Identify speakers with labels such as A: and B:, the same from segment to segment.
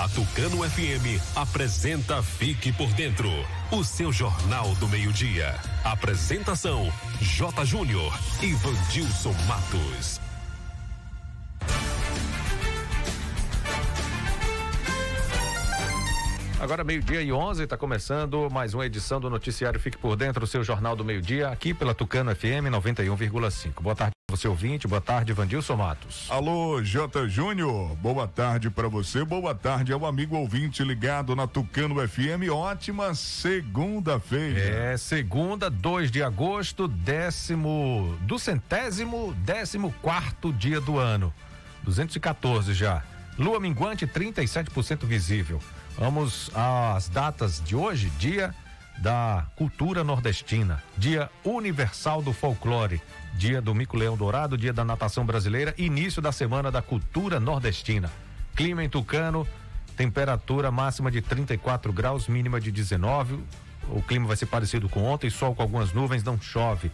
A: A Tucano FM apresenta Fique por Dentro, o seu jornal do meio-dia. Apresentação: J. Júnior e Vandilson Matos.
B: Agora, meio-dia e 11, está começando mais uma edição do Noticiário Fique por Dentro, o seu jornal do meio-dia, aqui pela Tucano FM 91,5. Boa tarde, você ouvinte. Boa tarde, Vandilson Matos.
C: Alô, J. Júnior. Boa tarde para você. Boa tarde ao amigo ouvinte ligado na Tucano FM. Ótima segunda-feira.
B: É, segunda, 2 de agosto, décimo, do centésimo, décimo quarto dia do ano. 214 já. Lua minguante, 37% visível. Vamos às datas de hoje, dia da cultura nordestina, dia universal do folclore, dia do mico-leão dourado, dia da natação brasileira, início da semana da cultura nordestina. Clima em Tucano, temperatura máxima de 34 graus, mínima de 19. O clima vai ser parecido com ontem, sol com algumas nuvens, não chove.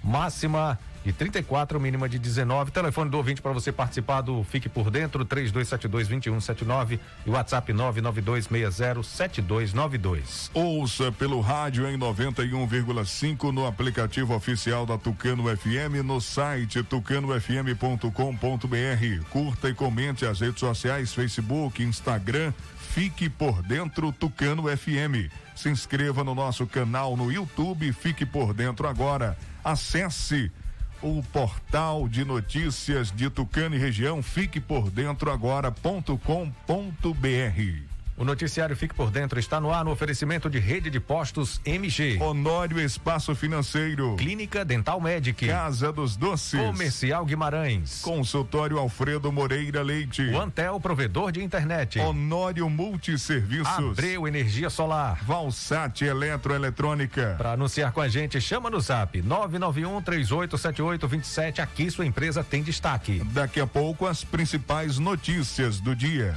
B: Máxima de 34, mínima de 19. Telefone do ouvinte para você participar do Fique por Dentro, 3272-2179 e WhatsApp 992607292.
C: Ouça pelo rádio em 91,5 no aplicativo oficial da Tucano FM, no site tucanofm.com.br. Curta e comente as redes sociais, Facebook, Instagram. Fique por dentro Tucano FM. Se inscreva no nosso canal no YouTube, fique por dentro agora. Acesse o portal de notícias de Tucano e região, fique por dentro agora.com.br.
B: O noticiário Fique por Dentro está no ar no oferecimento de rede de postos MG.
C: Honório Espaço Financeiro.
B: Clínica Dental Medic.
C: Casa dos Doces.
B: Comercial Guimarães.
C: Consultório Alfredo Moreira Leite.
B: O Antel Provedor de Internet.
C: Honório Multisserviços.
B: Abreu Energia Solar.
C: Valsat Eletroeletrônica.
B: Para anunciar com a gente, chama no zap 991 387827. Aqui sua empresa tem destaque.
C: Daqui a pouco as principais notícias do dia.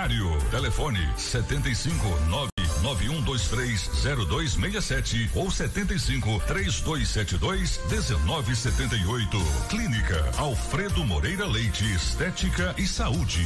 D: Telefone 75 991230267 ou 75 3272 1978. Clínica Alfredo Moreira Leite Estética e Saúde.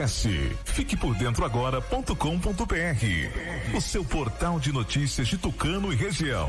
D: Acesse fiquepordentroagora.com.br, o seu portal de notícias de Tucano e região.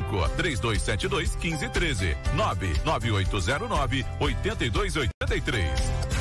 A: 3272 1513 99809 8283.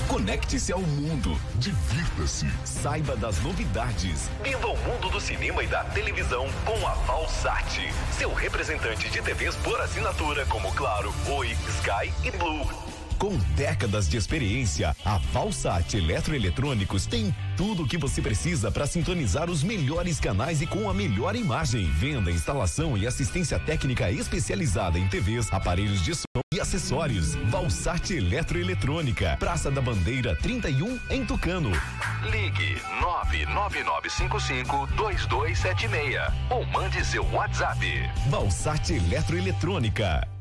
E: Conecte-se ao mundo, divirta-se, saiba das novidades. Viva o mundo do cinema e da televisão com a Valsat, seu representante de TVs por assinatura como Claro, Oi, Sky e Blue. Com décadas de experiência, a Valsat Eletroeletrônicos tem tudo o que você precisa para sintonizar os melhores canais e com a melhor imagem. Venda, instalação e assistência técnica especializada em TVs, aparelhos de som e acessórios. Valsat Eletroeletrônica, Praça da Bandeira 31 em Tucano. Ligue 999552276 ou mande seu WhatsApp. Valsat Eletroeletrônica.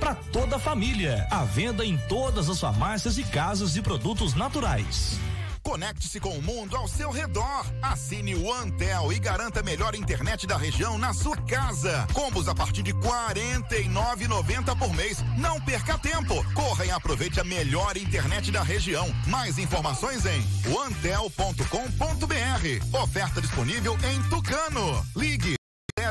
F: para toda a família. À venda em todas as farmácias e casas de produtos naturais.
G: Conecte-se com o mundo ao seu redor. Assine o Antel e garanta a melhor internet da região na sua casa. Combos a partir de R$ 49,90 por mês. Não perca tempo. Corra e aproveite a melhor internet da região. Mais informações em antel.com.br. Oferta disponível em Tucano. Ligue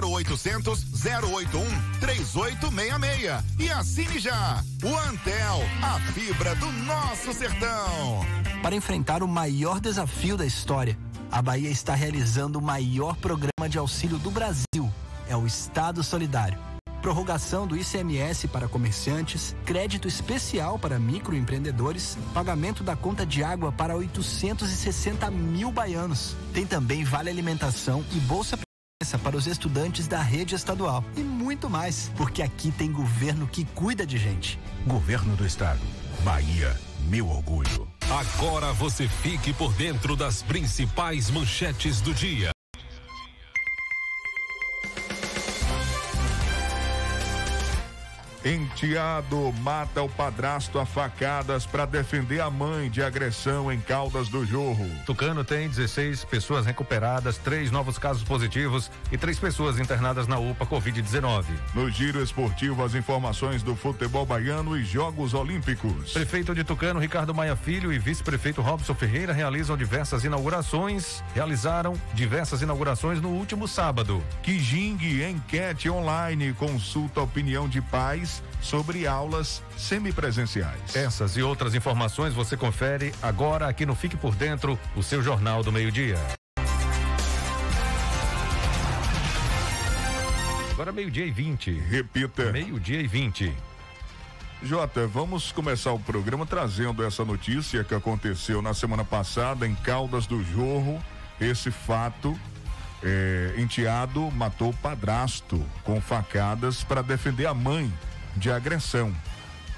G: 0800 081 3866 e assine já. O Antel, a fibra do nosso sertão.
H: Para enfrentar o maior desafio da história, a Bahia está realizando o maior programa de auxílio do Brasil. É o Estado Solidário. Prorrogação do ICMS para comerciantes, crédito especial para microempreendedores, pagamento da conta de água para 860 mil baianos. Tem também vale alimentação e bolsa para os estudantes da rede estadual e muito mais, porque aqui tem governo que cuida de gente.
I: Governo do Estado. Bahia, meu orgulho.
A: Agora você fique por dentro das principais manchetes do dia.
C: Enteado mata o padrasto a facadas para defender a mãe de agressão em Caldas do Jorro.
B: Tucano tem 16 pessoas recuperadas, três novos casos positivos e três pessoas internadas na UPA Covid-19.
C: No giro esportivo, as informações do futebol baiano e Jogos Olímpicos.
B: Prefeito de Tucano, Ricardo Maia Filho e vice-prefeito Robson Ferreira realizam diversas inaugurações, realizaram diversas inaugurações no último sábado.
C: Kijing enquete online consulta a opinião de pais sobre aulas semipresenciais.
B: Essas e outras informações você confere agora aqui no Fique por Dentro, o seu Jornal do Meio-Dia. Agora meio-dia e 20.
C: Repita.
B: Meio-dia e 20.
C: Jota, vamos começar o programa trazendo essa notícia que aconteceu na semana passada em Caldas do Jorro. esse fato, é, enteado matou o padrasto com facadas para defender a mãe de agressão.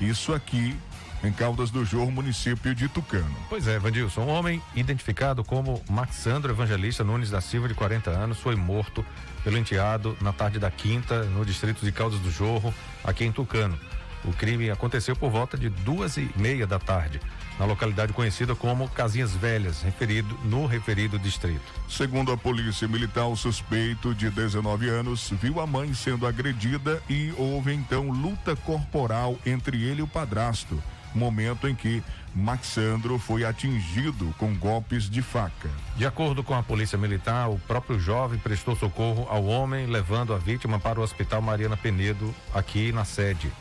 C: Isso aqui em Caldas do Jorro, município de Tucano.
B: Pois é, Vandilson, um homem identificado como Maxandro Evangelista Nunes da Silva, de 40 anos, foi morto pelo enteado na tarde da quinta, no distrito de Caldas do Jorro, aqui em Tucano. O crime aconteceu por volta de duas e meia da tarde, na localidade conhecida como Casinhas Velhas, referido no referido distrito.
C: Segundo a polícia militar, o suspeito de 19 anos viu a mãe sendo agredida e houve então luta corporal entre ele e o padrasto momento em que Maxandro foi atingido com golpes de faca.
B: De acordo com a polícia militar, o próprio jovem prestou socorro ao homem, levando a vítima para o Hospital Mariana Penedo, aqui na sede.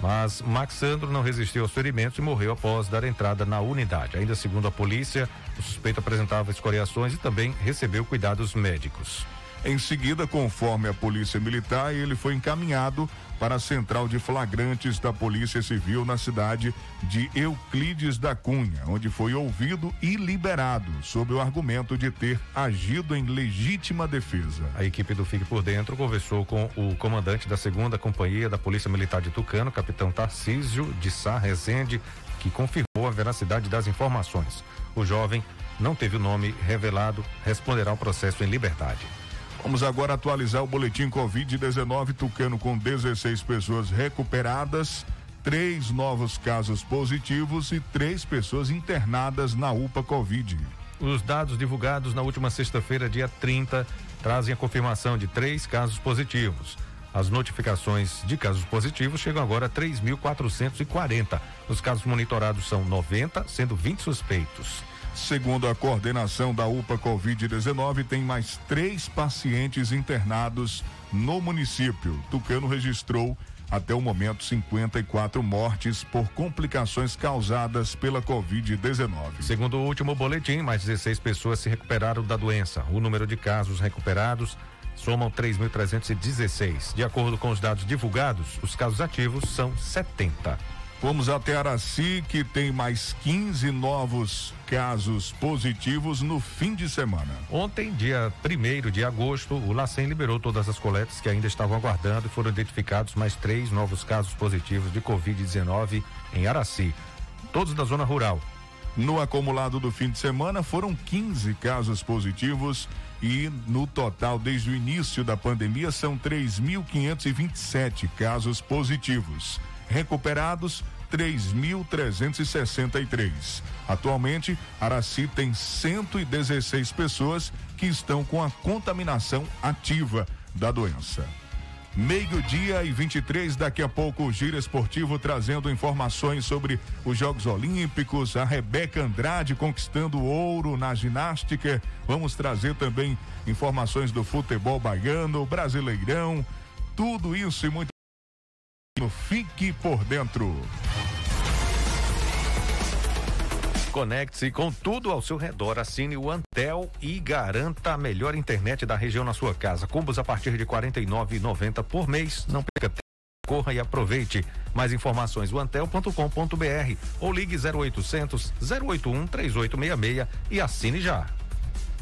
B: Mas Maxandro não resistiu aos ferimentos e morreu após dar entrada na unidade. Ainda segundo a polícia, o suspeito apresentava escoriações e também recebeu cuidados médicos.
C: Em seguida, conforme a polícia militar, ele foi encaminhado para a central de flagrantes da Polícia Civil na cidade de Euclides da Cunha, onde foi ouvido e liberado sob o argumento de ter agido em legítima defesa.
B: A equipe do Fique por Dentro conversou com o comandante da segunda companhia da Polícia Militar de Tucano, capitão Tarcísio de Sá Rezende, que confirmou a veracidade das informações. O jovem não teve o nome revelado, responderá ao processo em liberdade.
C: Vamos agora atualizar o boletim Covid-19 Tucano com 16 pessoas recuperadas, três novos casos positivos e três pessoas internadas na UPA Covid.
B: Os dados divulgados na última sexta-feira, dia 30, trazem a confirmação de três casos positivos. As notificações de casos positivos chegam agora a 3.440. Os casos monitorados são 90, sendo 20 suspeitos.
C: Segundo a coordenação da UPA Covid-19, tem mais três pacientes internados no município. Tucano registrou até o momento 54 mortes por complicações causadas pela Covid-19.
B: Segundo o último boletim, mais 16 pessoas se recuperaram da doença. O número de casos recuperados somam 3.316. De acordo com os dados divulgados, os casos ativos são 70.
C: Vamos até Araci, que tem mais 15 novos casos positivos no fim de semana.
B: Ontem, dia 1 de agosto, o LACEN liberou todas as coletas que ainda estavam aguardando e foram identificados mais três novos casos positivos de Covid-19 em Araci, todos da zona rural.
C: No acumulado do fim de semana, foram 15 casos positivos e no total, desde o início da pandemia, são 3.527 casos positivos recuperados 3.363. Atualmente, Araci tem 116 pessoas que estão com a contaminação ativa da doença. Meio-dia e 23, daqui a pouco o Giro Esportivo trazendo informações sobre os Jogos Olímpicos, a Rebeca Andrade conquistando ouro na ginástica. Vamos trazer também informações do futebol baiano, brasileirão, tudo isso e muito Fique por Dentro.
B: Conecte-se com tudo ao seu redor. Assine o Antel e garanta a melhor internet da região na sua casa. Combos a partir de R$ 49,90 por mês. Não perca tempo. Corra e aproveite. Mais informações, antel.com.br ou ligue 0800 081 3866 e assine já.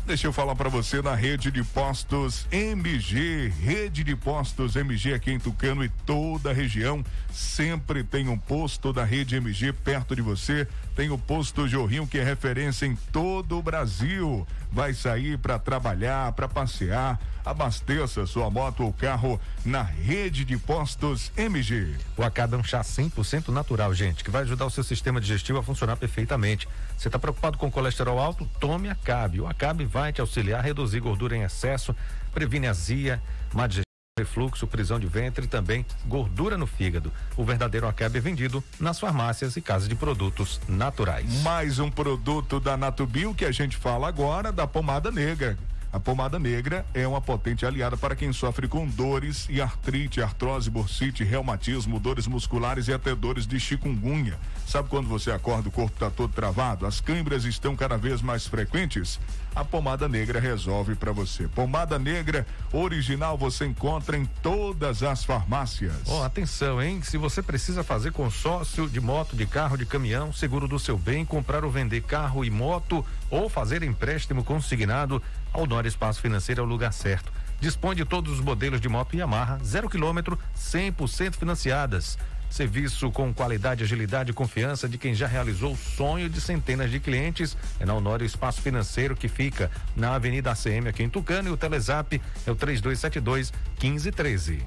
C: Deixa eu falar para você na rede de postos MG, rede de postos MG aqui em Tucano e toda a região. Sempre tem um posto da rede MG perto de você. Tem o posto Jorrinho que é referência em todo o Brasil. Vai sair para trabalhar, para passear. Abasteça sua moto ou carro na rede de postos MG.
B: O Acabe é um chá 100% natural, gente, que vai ajudar o seu sistema digestivo a funcionar perfeitamente. Você está preocupado com colesterol alto? Tome Acabe. O Acabe vai te auxiliar a reduzir gordura em excesso, previne azia, má digestão refluxo, prisão de ventre e também gordura no fígado. O verdadeiro Acabe é vendido nas farmácias e casas de produtos naturais.
C: Mais um produto da Natubio que a gente fala agora da pomada negra. A pomada negra é uma potente aliada para quem sofre com dores e artrite, artrose, bursite, reumatismo, dores musculares e até dores de chikungunya. Sabe quando você acorda o corpo está todo travado? As câimbras estão cada vez mais frequentes? A pomada negra resolve para você. Pomada negra original você encontra em todas as farmácias.
B: Oh, atenção, hein? Se você precisa fazer consórcio de moto, de carro, de caminhão, seguro do seu bem, comprar ou vender carro e moto ou fazer empréstimo consignado, A Honório Espaço Financeiro é o lugar certo. Dispõe de todos os modelos de moto Yamaha, zero quilômetro, 100% financiadas. Serviço com qualidade, agilidade e confiança de quem já realizou o sonho de centenas de clientes. É na Honório Espaço Financeiro que fica na Avenida ACM aqui em Tucano e o Telezap é o 3272 1513.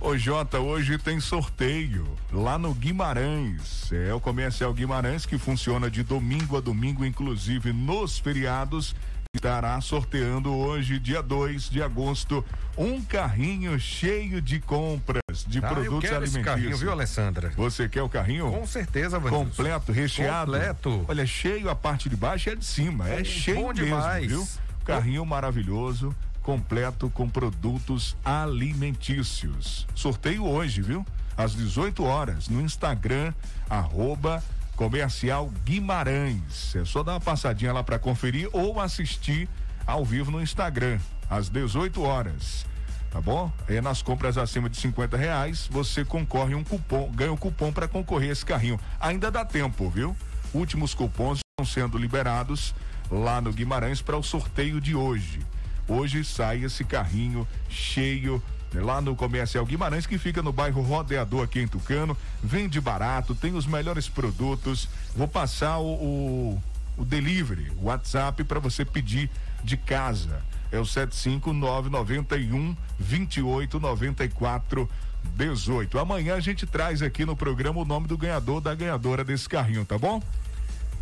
C: Ô Jota, hoje tem sorteio lá no Guimarães. É o Comercial Guimarães que funciona de domingo a domingo, inclusive nos feriados. Estará sorteando hoje, dia 2 de agosto, um carrinho cheio de compras de
B: Ah,
C: produtos alimentícios.
B: carrinho, viu, Alessandra?
C: Você quer o carrinho?
B: Com certeza, Vanilson.
C: Completo, recheado.
B: Completo.
C: Olha, cheio a parte de baixo e a de cima. É
B: Bom
C: cheio mesmo,
B: demais.
C: viu? Carrinho maravilhoso, completo com produtos alimentícios. Sorteio hoje, viu? Às 18 horas, no Instagram, arroba comercial Guimarães. É só dar uma passadinha lá para conferir ou assistir ao vivo no Instagram, às 18 horas. Tá bom? É nas compras acima de 50 reais, você concorre um cupom, ganha um cupom para concorrer esse carrinho. Ainda dá tempo, viu? Últimos cupons estão sendo liberados lá no Guimarães para o sorteio de hoje. Hoje sai esse carrinho cheio lá no Comercial Guimarães, que fica no bairro Rodeador aqui em Tucano. Vende barato, tem os melhores produtos. Vou passar o, o, o delivery, o WhatsApp para você pedir de casa. É o 75991 2894 18. Amanhã a gente traz aqui no programa o nome do ganhador da ganhadora desse carrinho, tá bom?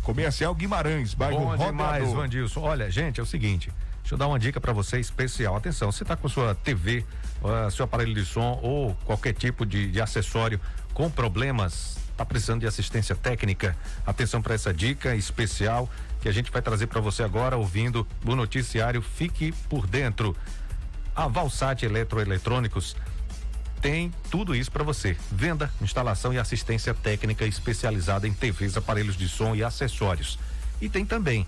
C: Comercial Guimarães, bairro
B: Bom
C: Rodeador.
B: demais, Vandilson. Olha, gente, é o seguinte. Deixa eu dar uma dica para você especial. Atenção, você está com sua TV, ah, seu aparelho de som ou qualquer tipo de, de acessório com problemas, está precisando de assistência técnica? Atenção para essa dica especial que a gente vai trazer para você agora, ouvindo o noticiário Fique por Dentro. A Valsat Eletroeletrônicos tem tudo isso para você. Venda, instalação e assistência técnica especializada em TVs, aparelhos de som e acessórios. E tem também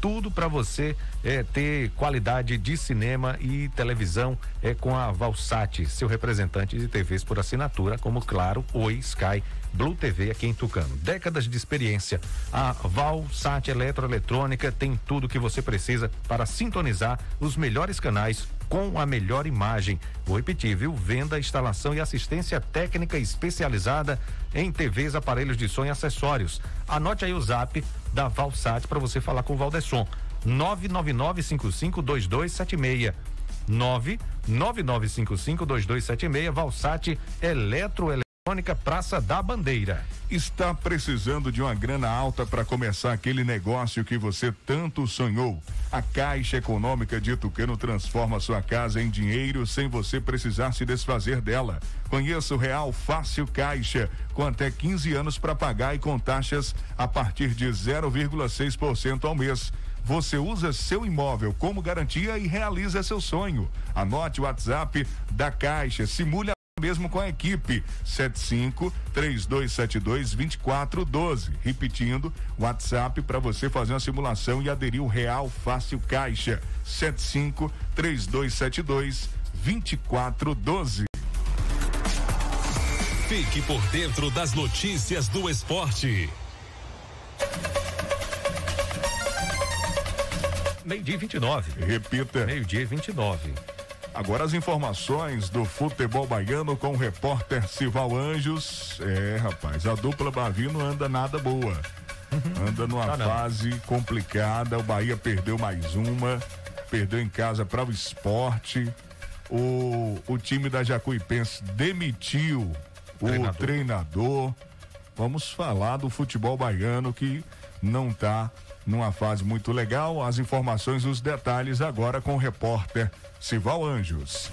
B: tudo para você é, ter qualidade de cinema e televisão é com a Valsat, seu representante de TVs por assinatura, como claro, Oi, Sky, Blue TV aqui em Tucano. Décadas de experiência. A Valsat Eletroeletrônica tem tudo que você precisa para sintonizar os melhores canais com a melhor imagem. Vou repetir, viu? Venda, instalação e assistência técnica especializada em TVs, aparelhos de som e acessórios. Anote aí o zap da Valsat para você falar com o Valdesson. 999552276. 999552276 Valsat Eletroeletrônica Praça da Bandeira.
C: Está precisando de uma grana alta para começar aquele negócio que você tanto sonhou? A Caixa Econômica de Tucano transforma sua casa em dinheiro sem você precisar se desfazer dela. Conheça o Real Fácil Caixa, com até 15 anos para pagar e com taxas a partir de 0,6% ao mês. Você usa seu imóvel como garantia e realiza seu sonho. Anote o WhatsApp da Caixa, simule mesmo com a equipe 75 3272 2412. Repetindo, WhatsApp para você fazer uma simulação e aderir o Real Fácil Caixa 75 3272 2412.
A: Fique por dentro das notícias do esporte.
B: Meio-dia 29.
C: Repita.
B: Meio-dia 29.
C: Agora as informações do futebol baiano com o repórter Sival Anjos. É, rapaz, a dupla Bavi não anda nada boa. Anda numa
B: não.
C: fase complicada. O Bahia perdeu mais uma, perdeu em casa para o esporte. O, o time da Jacuipense demitiu o
B: Treinador.
C: treinador. Vamos falar do futebol baiano que não tá numa fase muito legal. As informações, os detalhes agora com o repórter Sival Anjos.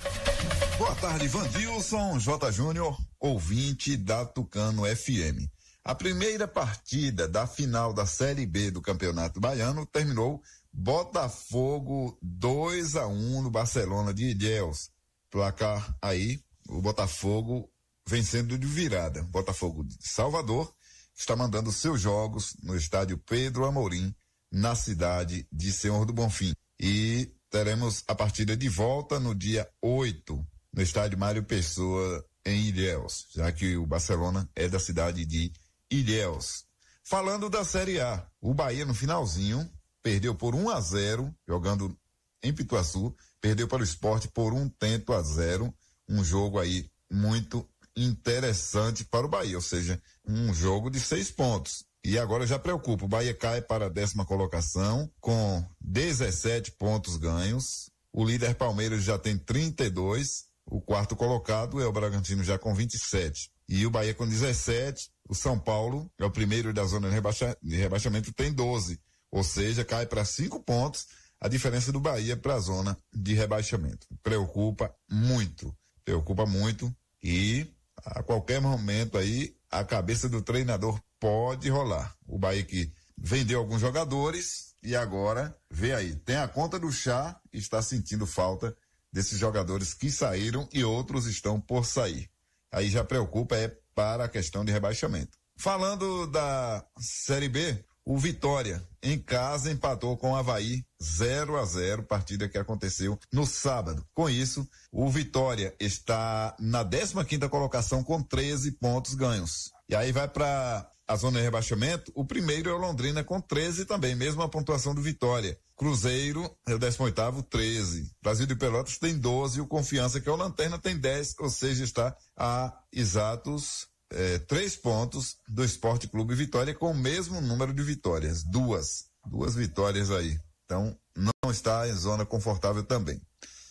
J: Boa tarde, Vandilson J. Júnior, ouvinte da Tucano FM. A primeira partida da final da Série B do Campeonato Baiano terminou Botafogo 2 a 1 no Barcelona de Ilhéus. Placar aí, o Botafogo vencendo de virada. Botafogo de Salvador está mandando seus jogos no estádio Pedro Amorim, na cidade de Senhor do Bonfim. E teremos a partida de volta no dia 8, no estádio Mário Pessoa, em Ilhéus, já que o Barcelona é da cidade de Ilhéus. Falando da Série A, o Bahia no finalzinho perdeu por 1 a 0 jogando em Pituaçu, perdeu para o esporte por um tento a zero. Um jogo aí muito interessante para o Bahia, ou seja, um jogo de seis pontos. E agora já preocupa, o Bahia cai para a décima colocação com 17 pontos ganhos. O líder Palmeiras já tem 32. O quarto colocado é o Bragantino já com 27. E o Bahia com 17. O São Paulo é o primeiro da zona de, rebaixa, de rebaixamento, tem 12. Ou seja, cai para cinco pontos a diferença do Bahia para a zona de rebaixamento. Preocupa muito. Preocupa muito. E a qualquer momento aí a cabeça do treinador pode rolar. O Bahia que vendeu alguns jogadores e agora vê aí, tem a conta do chá e está sentindo falta desses jogadores que saíram e outros estão por sair. Aí já preocupa é para a questão de rebaixamento. Falando da Série B, o Vitória, em casa, empatou com o Havaí 0 a 0 partida que aconteceu no sábado. Com isso, o Vitória está na 15 quinta colocação com 13 pontos ganhos. E aí vai para a zona de rebaixamento, o primeiro é o Londrina com 13 também, mesma pontuação do Vitória. Cruzeiro é o 18 13. Brasil de Pelotas tem 12 e o Confiança, que é o Lanterna, tem 10, ou seja, está a exatos é, três pontos do Esporte Clube Vitória com o mesmo número de vitórias, duas, duas vitórias aí. Então não está em zona confortável também.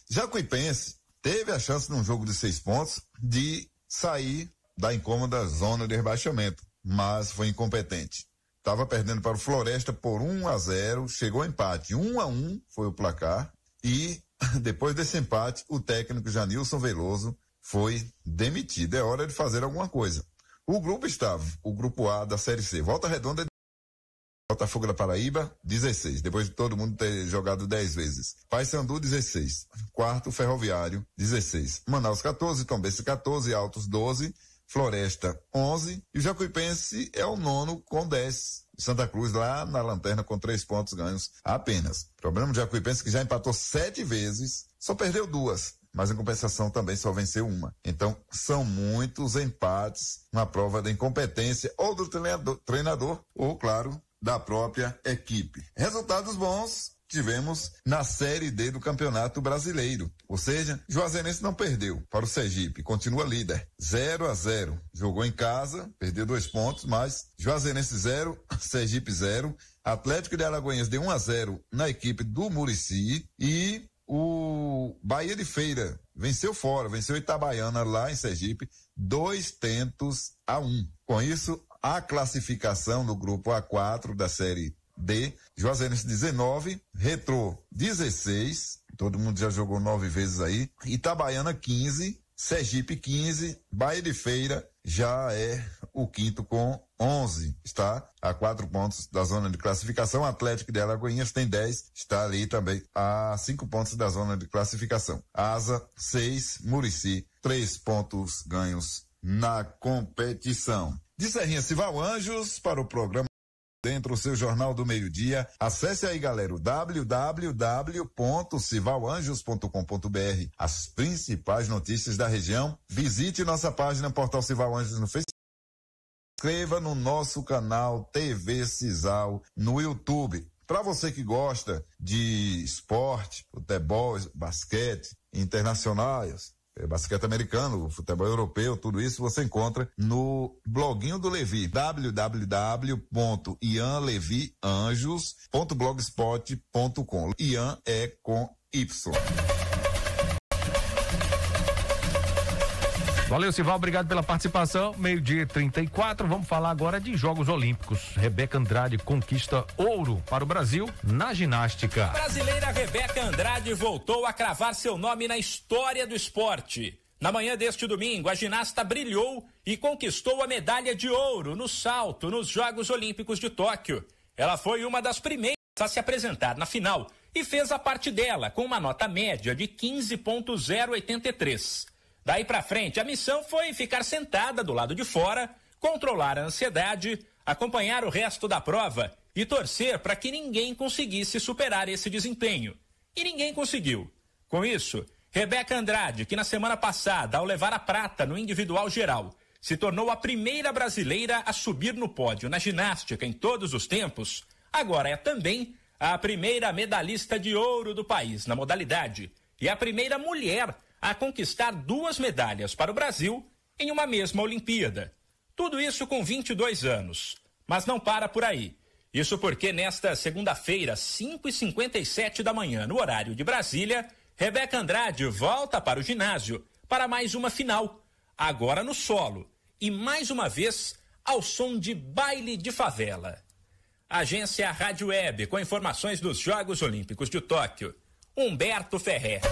J: Jacuipense teve a chance num jogo de seis pontos de sair da incômoda zona de rebaixamento, mas foi incompetente. Estava perdendo para o Floresta por 1 a 0, chegou empate, 1 a 1 foi o placar e depois desse empate, o técnico Janilson Veloso foi demitido. É hora de fazer alguma coisa. O grupo estava, o grupo A da Série C, Volta Redonda, Botafogo da Paraíba, 16, depois de todo mundo ter jogado 10 vezes. Paysandu, 16. Quarto, Ferroviário, 16. Manaus, 14. Tombense, 14. Altos, 12. Floresta, 11. E o Jacuipense é o nono com 10. Santa Cruz lá na lanterna com três pontos ganhos apenas. Problema do Jacuipense que já empatou sete vezes, só perdeu duas mas em compensação também só venceu uma. Então, são muitos empates na prova da incompetência ou do treinador, treinador ou, claro, da própria equipe. Resultados bons tivemos na Série D do Campeonato Brasileiro. Ou seja, Juazeirense não perdeu para o Sergipe, continua líder. 0 a 0 Jogou em casa, perdeu dois pontos, mas Juazeirense 0, Sergipe 0. Atlético de Alagoinhas deu 1 a 0 na equipe do Murici e o Bahia de Feira venceu fora, venceu Itabaiana lá em Sergipe, dois tentos a um. Com isso, a classificação do grupo A4 da série D, Juazeirense 19, Retrô 16, todo mundo já jogou nove vezes aí, Itabaiana 15, Sergipe 15, Bahia de Feira já é o quinto com 11, está a quatro pontos da zona de classificação. Atlético de Alagoinhas tem 10, está ali também a cinco pontos da zona de classificação. Asa 6, Murici, três pontos ganhos na competição. De Serrinha Cival Anjos para o programa dentro do seu Jornal do Meio-Dia. Acesse aí, galera, o www.civalanjos.com.br. As principais notícias da região. Visite nossa página Portal Cival Anjos no Facebook. Inscreva no nosso canal TV Cisal no YouTube. Para você que gosta de esporte, futebol, basquete, internacionais, basquete americano, futebol europeu, tudo isso você encontra no bloguinho do Levi, www.ianlevianjos.blogspot.com. Ian é com Y.
B: Valeu, Sival, obrigado pela participação. Meio-dia 34, vamos falar agora de Jogos Olímpicos. Rebeca Andrade conquista ouro para o Brasil na ginástica.
K: Brasileira Rebeca Andrade voltou a cravar seu nome na história do esporte. Na manhã deste domingo, a ginasta brilhou e conquistou a medalha de ouro no salto nos Jogos Olímpicos de Tóquio. Ela foi uma das primeiras a se apresentar na final e fez a parte dela com uma nota média de 15.083. Daí para frente, a missão foi ficar sentada do lado de fora, controlar a ansiedade, acompanhar o resto da prova e torcer para que ninguém conseguisse superar esse desempenho. E ninguém conseguiu. Com isso, Rebeca Andrade, que na semana passada, ao levar a prata no individual geral, se tornou a primeira brasileira a subir no pódio na ginástica em todos os tempos, agora é também a primeira medalhista de ouro do país na modalidade e a primeira mulher a conquistar duas medalhas para o Brasil em uma mesma Olimpíada. Tudo isso com 22 anos. Mas não para por aí. Isso porque nesta segunda-feira, 5h57 da manhã, no horário de Brasília, Rebeca Andrade volta para o ginásio para mais uma final, agora no solo, e mais uma vez ao som de baile de favela. Agência Rádio Web, com informações dos Jogos Olímpicos de Tóquio. Humberto Ferretti.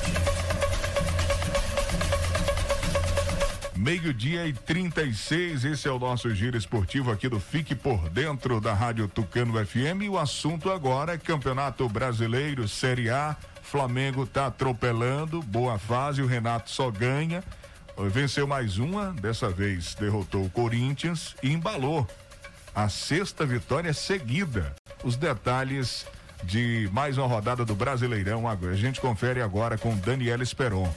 C: Meio-dia e 36, esse é o nosso giro esportivo aqui do Fique por Dentro da Rádio Tucano FM. E o assunto agora é Campeonato Brasileiro, Série A. Flamengo tá atropelando, boa fase, o Renato só ganha. Venceu mais uma, dessa vez derrotou o Corinthians e embalou a sexta vitória seguida. Os detalhes de mais uma rodada do Brasileirão. A gente confere agora com Daniela Esperon.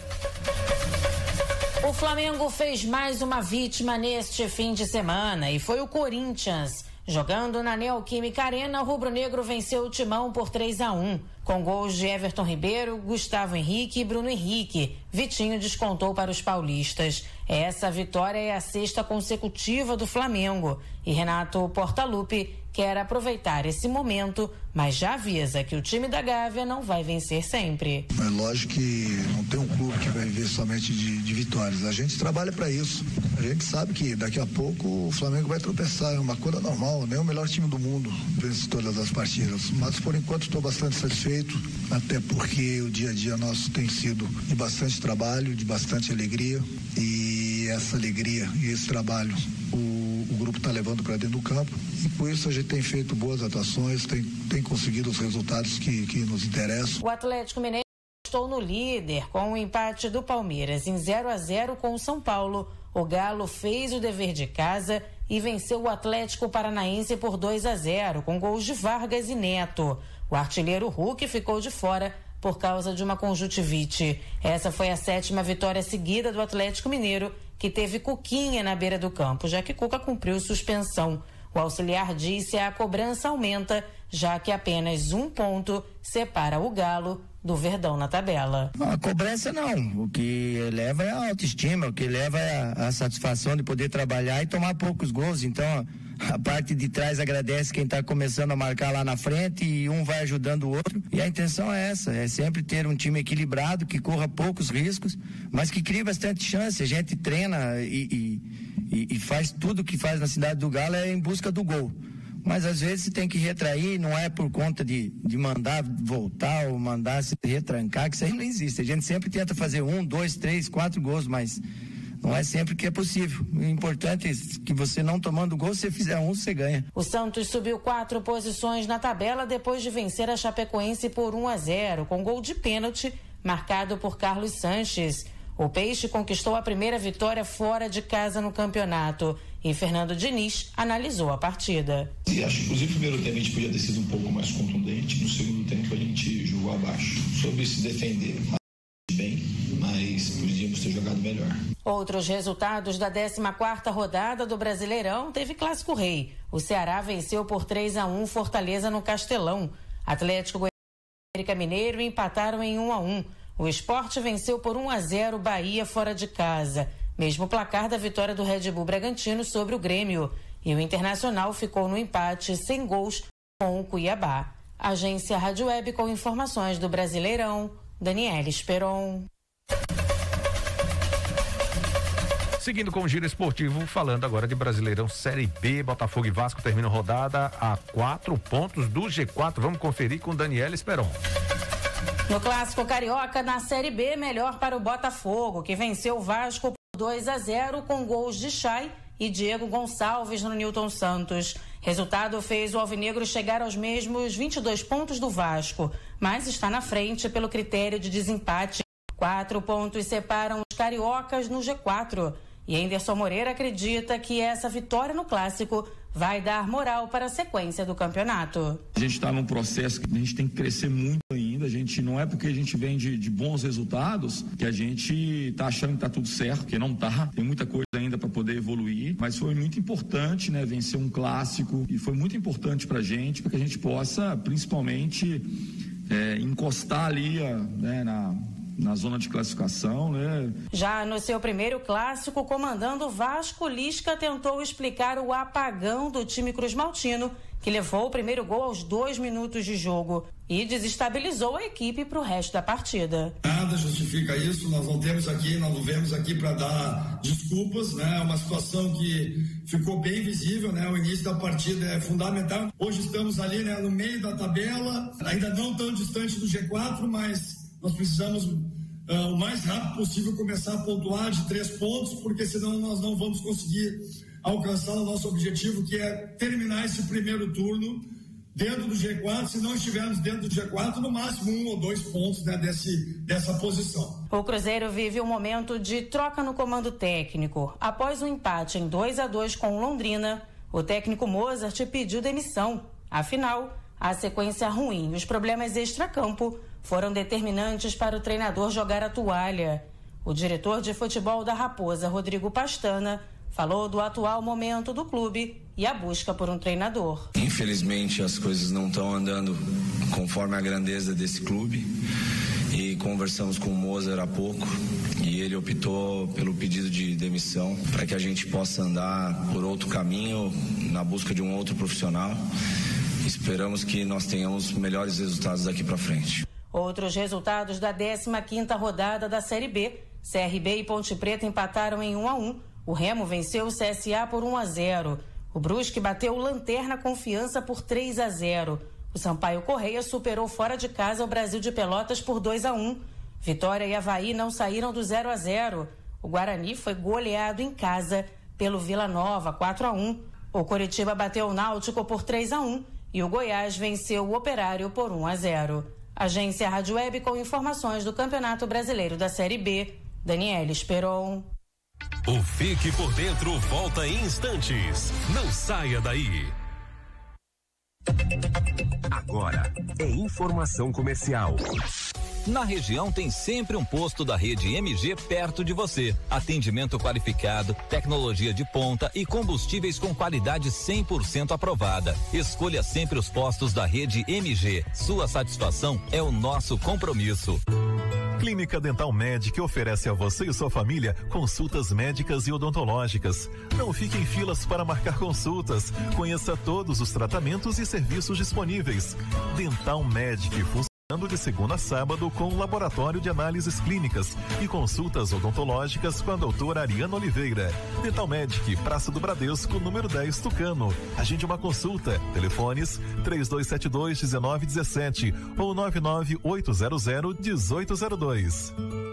L: O Flamengo fez mais uma vítima neste fim de semana e foi o Corinthians. Jogando na Neoquímica Arena, o Rubro Negro venceu o Timão por 3 a 1 com gols de Everton Ribeiro, Gustavo Henrique e Bruno Henrique. Vitinho descontou para os paulistas. Essa vitória é a sexta consecutiva do Flamengo. E Renato Portaluppi quer aproveitar esse momento, mas já avisa que o time da Gávea não vai vencer sempre.
M: É lógico que não tem um clube que vai viver somente de, de vitórias. A gente trabalha para isso. A gente sabe que daqui a pouco o Flamengo vai tropeçar. É uma coisa normal. Nem o melhor time do mundo vence todas as partidas. Mas por enquanto estou bastante satisfeito, até porque o dia a dia nosso tem sido de bastante trabalho, de bastante alegria. E essa alegria e esse trabalho, o o grupo está levando para dentro do campo. E por isso a gente tem feito boas atuações, tem, tem conseguido os resultados que, que nos interessam.
L: O Atlético Mineiro estou no líder com o um empate do Palmeiras em 0 a 0 com o São Paulo. O Galo fez o dever de casa e venceu o Atlético Paranaense por 2 a 0 com gols de Vargas e Neto. O artilheiro Hulk ficou de fora por causa de uma conjuntivite. Essa foi a sétima vitória seguida do Atlético Mineiro que teve Cuquinha na beira do campo, já que Cuca cumpriu suspensão. O auxiliar disse a cobrança aumenta, já que apenas um ponto separa o Galo do Verdão na tabela.
N: A cobrança não. O que leva é a autoestima, o que leva é a, a satisfação de poder trabalhar e tomar poucos gols. Então, a parte de trás agradece quem está começando a marcar lá na frente e um vai ajudando o outro. E a intenção é essa, é sempre ter um time equilibrado, que corra poucos riscos, mas que crie bastante chance. A gente treina e, e, e faz tudo que faz na cidade do Galo é em busca do gol. Mas às vezes tem que retrair, não é por conta de, de mandar voltar ou mandar se retrancar, que isso aí não existe. A gente sempre tenta fazer um, dois, três, quatro gols, mas não é sempre que é possível. O importante é que você não tomando gol, se fizer um, você ganha.
L: O Santos subiu quatro posições na tabela depois de vencer a Chapecoense por 1 a 0, com gol de pênalti marcado por Carlos Sanches. O Peixe conquistou a primeira vitória fora de casa no campeonato e Fernando Diniz analisou a partida.
O: E acho que inclusive o primeiro tempo a gente podia ter sido um pouco mais contundente, no segundo tempo a gente jogou abaixo, soube se defender bem, mas podíamos ter jogado melhor.
L: Outros resultados da 14ª rodada do Brasileirão teve Clássico Rei. O Ceará venceu por 3 a 1 Fortaleza no Castelão. Atlético Goianiense e América Mineiro empataram em 1 a 1. O Esporte venceu por 1 a 0 Bahia fora de casa. Mesmo placar da vitória do Red Bull Bragantino sobre o Grêmio. E o Internacional ficou no empate sem gols com o Cuiabá. Agência Rádio Web com informações do Brasileirão. Daniela Esperon.
B: Seguindo com o giro esportivo, falando agora de Brasileirão Série B, Botafogo e Vasco terminam rodada a quatro pontos do G4. Vamos conferir com Daniela Esperon.
L: No clássico carioca, na Série B, melhor para o Botafogo, que venceu o Vasco 2 a 0 com gols de Chay e Diego Gonçalves no Newton Santos. Resultado fez o Alvinegro chegar aos mesmos 22 pontos do Vasco, mas está na frente pelo critério de desempate. Quatro pontos separam os cariocas no G4. E Anderson Moreira acredita que essa vitória no clássico vai dar moral para a sequência do campeonato.
P: A gente está num processo que a gente tem que crescer muito ainda
O: A gente não é porque a gente vem de, de bons resultados que a gente está achando que está tudo certo, que não está. Tem muita coisa ainda para poder evoluir, mas foi muito importante, né, vencer um clássico e foi muito importante para a gente, para que a gente possa, principalmente, é, encostar ali né, na, na zona de classificação, né?
L: Já no seu primeiro clássico, comandando o Vasco, Lisca tentou explicar o apagão do time Cruz Maltino, que levou o primeiro gol aos dois minutos de jogo e desestabilizou a equipe para o resto da partida.
O: Nada justifica isso, nós não temos aqui, nós não vemos aqui para dar desculpas, né? É uma situação que ficou bem visível, né? O início da partida é fundamental. Hoje estamos ali, né, no meio da tabela, ainda não tão distante do G4, mas nós precisamos uh, o mais rápido possível começar a pontuar de três pontos, porque senão nós não vamos conseguir alcançar o nosso objetivo, que é terminar esse primeiro turno dentro do G4, se não estivermos dentro do G4, no máximo um ou dois pontos né, desse, dessa posição.
L: O Cruzeiro vive um momento de troca no comando técnico. Após o um empate em 2 a 2 com Londrina, o técnico Mozart pediu demissão. Afinal, a sequência ruim e os problemas extracampo foram determinantes para o treinador jogar a toalha. O diretor de futebol da Raposa, Rodrigo Pastana, falou do atual momento do clube e a busca por um treinador.
Q: Infelizmente, as coisas não estão andando conforme a grandeza desse clube. E conversamos com o Mozart há pouco e ele optou pelo pedido de demissão para que a gente possa andar por outro caminho na busca de um outro profissional. Esperamos que nós tenhamos melhores resultados daqui para frente.
L: Outros resultados da 15ª rodada da Série B. CRB e Ponte Preta empataram em 1 a 1. O Remo venceu o CSA por 1 a 0. O Brusque bateu o Lanterna Confiança por 3 a 0. O Sampaio Correia superou fora de casa o Brasil de Pelotas por 2 a 1. Vitória e Havaí não saíram do 0 a 0. O Guarani foi goleado em casa pelo Vila Nova 4 a 1. O Coritiba bateu o Náutico por 3 a 1 e o Goiás venceu o Operário por 1 a 0. Agência Rádio Web com informações do Campeonato Brasileiro da Série B. Daniela Esperon.
A: O Fique por Dentro volta em instantes. Não saia daí.
E: Agora é informação comercial.
R: Na região tem sempre um posto da rede MG perto de você. Atendimento qualificado, tecnologia de ponta e combustíveis com qualidade 100% aprovada. Escolha sempre os postos da rede MG. Sua satisfação é o nosso compromisso.
S: Clínica Dental Med oferece a você e sua família consultas médicas e odontológicas. Não fique em filas para marcar consultas. Conheça todos os tratamentos e serviços disponíveis. Dental Medic de segunda a sábado com laboratório de análises clínicas e consultas odontológicas com a doutora Ariana Oliveira. Dental Medic, Praça do Bradesco, número 10, Tucano. Agende uma consulta. Telefones 3272 1917 ou 99800 1802.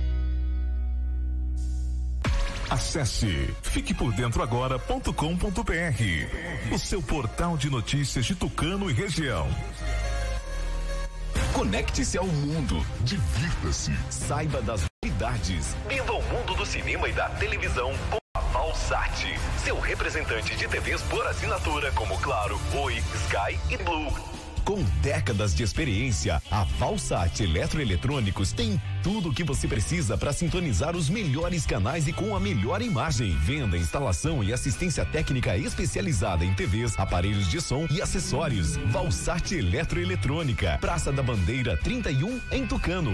D: Acesse fiquepordentroagora.com.br, o seu portal de notícias de Tucano e região.
E: Conecte-se ao mundo, divirta-se, saiba das novidades. Viva o mundo do cinema e da televisão com a Valsat. seu representante de TVs por assinatura como Claro, Oi, Sky e Blue.
T: Com décadas de experiência, a Valsat Eletroeletrônicos tem tudo o que você precisa para sintonizar os melhores canais e com a melhor imagem. Venda, instalação e assistência técnica especializada em TVs, aparelhos de som e acessórios. Valsat Eletroeletrônica, Praça da Bandeira 31 em Tucano.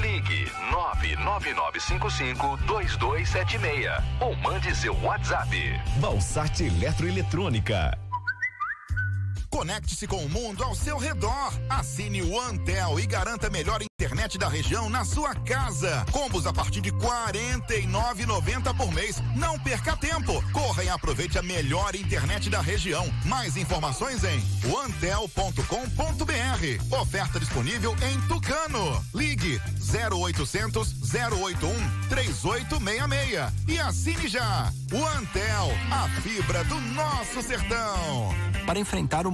E: Ligue 999552276 ou mande seu WhatsApp.
T: Valsat Eletroeletrônica.
G: Conecte-se com o mundo ao seu redor. Assine o Antel e garanta a melhor internet da região na sua casa. Combos a partir de R$ 49,90 por mês. Não perca tempo. Corra e aproveite a melhor internet da região. Mais informações em antel.com.br. Oferta disponível em Tucano. Ligue 0800 081 3866 e assine já. O Antel, a fibra do nosso sertão.
H: Para enfrentar o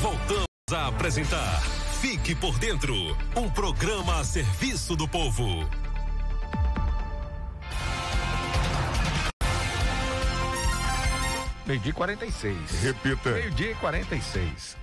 A: Voltamos a apresentar Fique por Dentro um programa a serviço do povo.
B: Meio-dia 46.
C: Repita.
B: Meio-dia 46.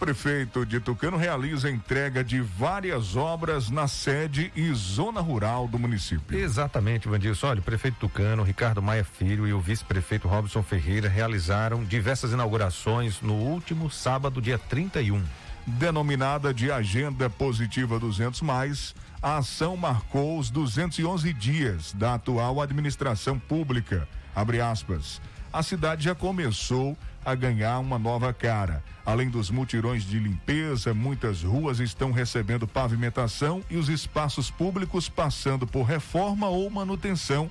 C: Prefeito de Tucano realiza entrega de várias obras na sede e zona rural do município.
B: Exatamente, Vandilson. Olha, o prefeito Tucano, Ricardo Maia Filho e o vice-prefeito Robson Ferreira realizaram diversas inaugurações no último sábado, dia 31.
C: Denominada de Agenda Positiva 200 mais, a ação marcou os 211 dias da atual administração pública. Abre aspas. A cidade já começou a ganhar uma nova cara. Além dos mutirões de limpeza, muitas ruas estão recebendo pavimentação e os espaços públicos passando por reforma ou manutenção.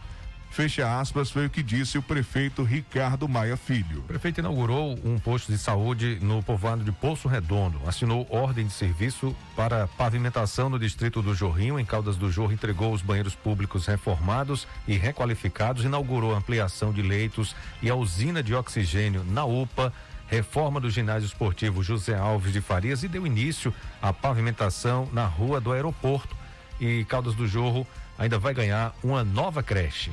C: Fecha aspas, foi o que disse o prefeito Ricardo Maia Filho.
B: O prefeito inaugurou um posto de saúde no povoado de Poço Redondo. Assinou ordem de serviço para pavimentação no distrito do Jorrinho. Em Caldas do Jorro, entregou os banheiros públicos reformados e requalificados. Inaugurou ampliação de leitos e a usina de oxigênio na UPA. Reforma do ginásio esportivo José Alves de Farias e deu início à pavimentação na rua do aeroporto. E Caldas do Jorro ainda vai ganhar uma nova creche.